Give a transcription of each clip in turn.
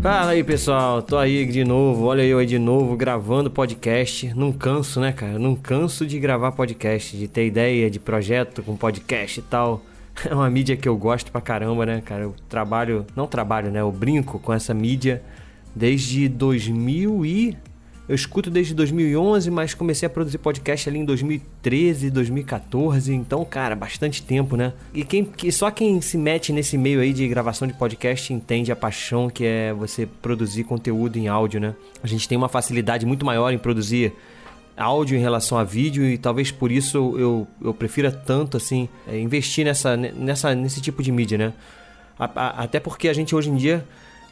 Fala aí pessoal, tô aí de novo, olha eu aí de novo gravando podcast. Não canso, né, cara? Não canso de gravar podcast, de ter ideia de projeto com podcast e tal. É uma mídia que eu gosto pra caramba, né, cara? Eu trabalho, não trabalho, né? Eu brinco com essa mídia desde 2000 e eu escuto desde 2011, mas comecei a produzir podcast ali em 2013, 2014, então, cara, bastante tempo, né? E quem, que, só quem se mete nesse meio aí de gravação de podcast entende a paixão que é você produzir conteúdo em áudio, né? A gente tem uma facilidade muito maior em produzir áudio em relação a vídeo e talvez por isso eu, eu prefira tanto assim é, investir nessa, nessa, nesse tipo de mídia, né? A, a, até porque a gente hoje em dia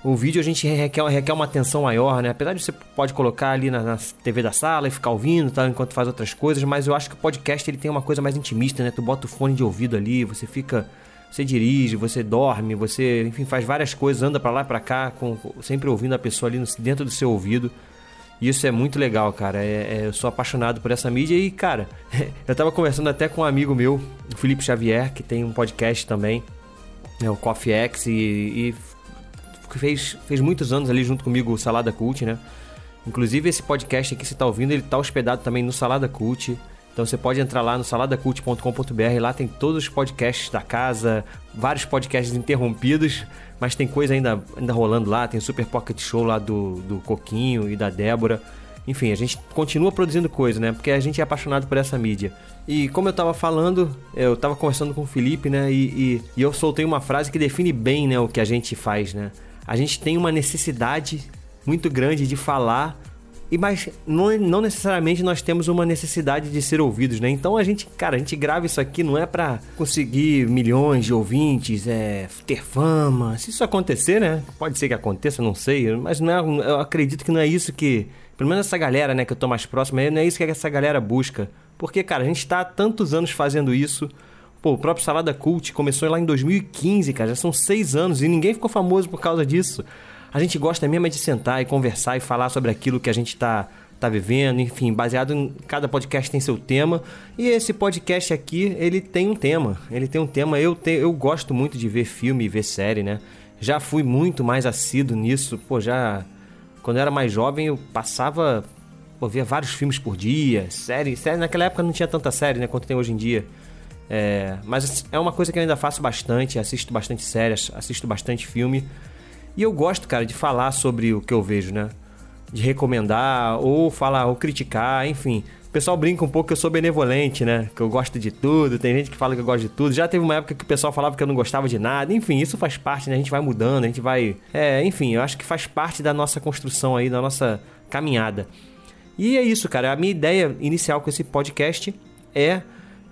o vídeo a gente requer, requer uma atenção maior, né? Apesar de você pode colocar ali na, na TV da sala e ficar ouvindo, tá? Enquanto faz outras coisas, mas eu acho que o podcast ele tem uma coisa mais intimista, né? Tu bota o fone de ouvido ali, você fica... Você dirige, você dorme, você, enfim, faz várias coisas, anda para lá e pra cá, com, sempre ouvindo a pessoa ali no, dentro do seu ouvido. E isso é muito legal, cara. É, é, eu sou apaixonado por essa mídia e, cara, eu tava conversando até com um amigo meu, o Felipe Xavier, que tem um podcast também, é o Coffee X, e, e que fez, fez muitos anos ali junto comigo o Salada Cult, né? Inclusive esse podcast aqui que você está ouvindo, ele está hospedado também no Salada Cult. Então você pode entrar lá no saladacult.com.br, lá tem todos os podcasts da casa, vários podcasts interrompidos, mas tem coisa ainda, ainda rolando lá, tem o Super Pocket Show lá do, do Coquinho e da Débora. Enfim, a gente continua produzindo coisa, né? Porque a gente é apaixonado por essa mídia. E como eu tava falando, eu tava conversando com o Felipe, né? E, e, e eu soltei uma frase que define bem né, o que a gente faz, né? A gente tem uma necessidade muito grande de falar e mas não, não necessariamente nós temos uma necessidade de ser ouvidos, né? Então a gente, cara, a gente grava isso aqui não é para conseguir milhões de ouvintes, é ter fama. Se isso acontecer, né? Pode ser que aconteça, não sei, mas não é, eu acredito que não é isso que, pelo menos essa galera, né, que eu tô mais próximo, não é isso que essa galera busca. Porque, cara, a gente tá há tantos anos fazendo isso, Pô, o próprio Salada Cult começou lá em 2015, cara. Já são seis anos e ninguém ficou famoso por causa disso. A gente gosta mesmo é de sentar e conversar e falar sobre aquilo que a gente está tá vivendo, enfim, baseado em cada podcast tem seu tema. E esse podcast aqui, ele tem um tema. Ele tem um tema. Eu, te, eu gosto muito de ver filme e ver série, né? Já fui muito mais assíduo nisso. Pô, já. Quando eu era mais jovem, eu passava. Pô, via vários filmes por dia, série. série. Naquela época não tinha tanta série, né? Quanto tem hoje em dia. É, mas é uma coisa que eu ainda faço bastante, assisto bastante séries, assisto bastante filme. E eu gosto, cara, de falar sobre o que eu vejo, né? De recomendar, ou falar, ou criticar, enfim. O pessoal brinca um pouco que eu sou benevolente, né? Que eu gosto de tudo, tem gente que fala que eu gosto de tudo. Já teve uma época que o pessoal falava que eu não gostava de nada. Enfim, isso faz parte, né? A gente vai mudando, a gente vai. É, enfim, eu acho que faz parte da nossa construção aí, da nossa caminhada. E é isso, cara. A minha ideia inicial com esse podcast é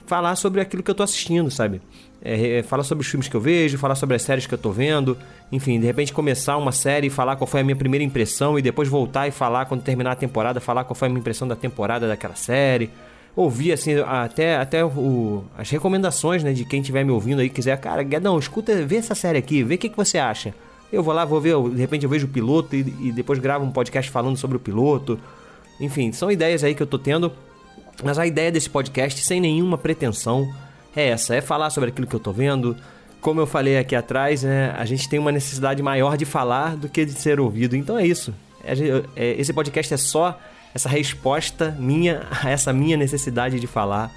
falar sobre aquilo que eu tô assistindo, sabe? É, é, falar sobre os filmes que eu vejo, falar sobre as séries que eu tô vendo, enfim, de repente começar uma série e falar qual foi a minha primeira impressão e depois voltar e falar quando terminar a temporada, falar qual foi a minha impressão da temporada daquela série. Ouvir assim até, até o, as recomendações, né, de quem estiver me ouvindo aí quiser, cara, Guedão, escuta, vê essa série aqui, vê o que, que você acha. Eu vou lá, vou ver, de repente eu vejo o piloto e, e depois gravo um podcast falando sobre o piloto. Enfim, são ideias aí que eu tô tendo mas a ideia desse podcast, sem nenhuma pretensão, é essa: é falar sobre aquilo que eu tô vendo. Como eu falei aqui atrás, né, a gente tem uma necessidade maior de falar do que de ser ouvido. Então é isso. É, é, esse podcast é só essa resposta minha a essa minha necessidade de falar.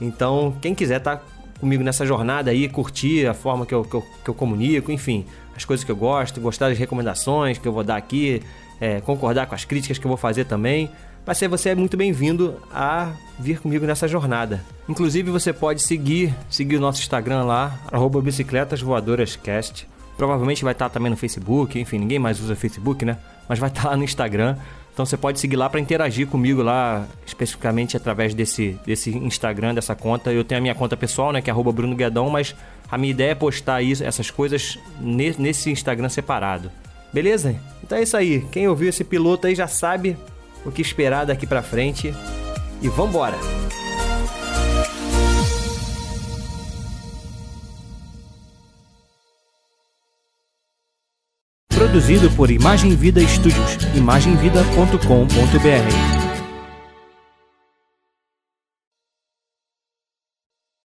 Então, quem quiser estar tá comigo nessa jornada aí, curtir a forma que eu, que eu, que eu comunico, enfim, as coisas que eu gosto, gostar das recomendações que eu vou dar aqui, é, concordar com as críticas que eu vou fazer também, ser você é muito bem-vindo a vir comigo nessa jornada. Inclusive você pode seguir, seguir o nosso Instagram lá, arroba bicicletasvoadorascast. Provavelmente vai estar também no Facebook, enfim, ninguém mais usa Facebook, né? Mas vai estar lá no Instagram. Então você pode seguir lá para interagir comigo lá, especificamente através desse, desse Instagram, dessa conta. Eu tenho a minha conta pessoal, né, que é arroba Bruno Guedão, mas a minha ideia é postar isso, essas coisas nesse Instagram separado. Beleza? Então é isso aí. Quem ouviu esse piloto aí já sabe o que esperar daqui pra frente. E vambora! Produzido por Imagem Vida Studios, imagemvida.com.br.